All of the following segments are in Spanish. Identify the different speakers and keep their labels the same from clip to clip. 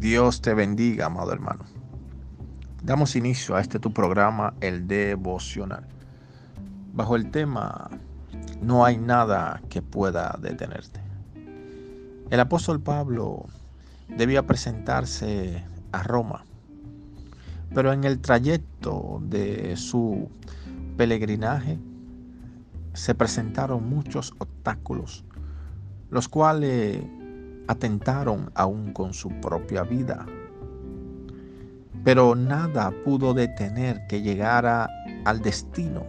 Speaker 1: Dios te bendiga, amado hermano. Damos inicio a este tu programa, el devocional. Bajo el tema, no hay nada que pueda detenerte. El apóstol Pablo debía presentarse a Roma, pero en el trayecto de su peregrinaje se presentaron muchos obstáculos, los cuales atentaron aún con su propia vida. Pero nada pudo detener que llegara al destino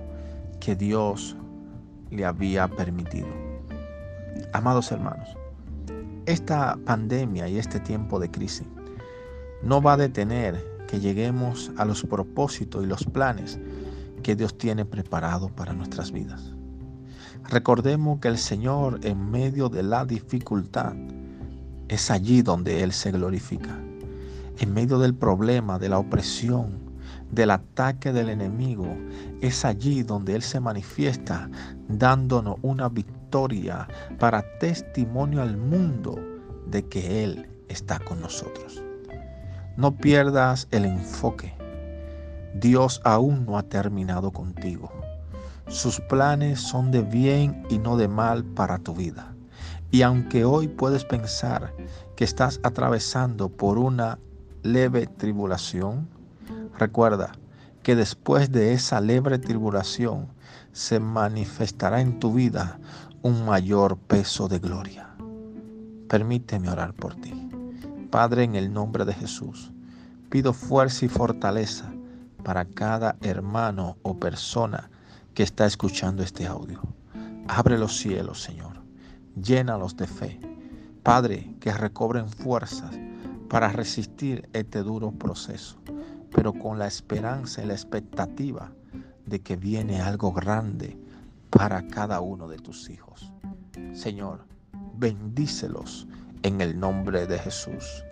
Speaker 1: que Dios le había permitido. Amados hermanos, esta pandemia y este tiempo de crisis no va a detener que lleguemos a los propósitos y los planes que Dios tiene preparado para nuestras vidas. Recordemos que el Señor en medio de la dificultad es allí donde Él se glorifica. En medio del problema, de la opresión, del ataque del enemigo, es allí donde Él se manifiesta dándonos una victoria para testimonio al mundo de que Él está con nosotros. No pierdas el enfoque. Dios aún no ha terminado contigo. Sus planes son de bien y no de mal para tu vida. Y aunque hoy puedes pensar que estás atravesando por una leve tribulación, recuerda que después de esa leve tribulación se manifestará en tu vida un mayor peso de gloria. Permíteme orar por ti. Padre, en el nombre de Jesús, pido fuerza y fortaleza para cada hermano o persona que está escuchando este audio. Abre los cielos, Señor llénalos de fe. Padre, que recobren fuerzas para resistir este duro proceso, pero con la esperanza y la expectativa de que viene algo grande para cada uno de tus hijos. Señor, bendícelos en el nombre de Jesús.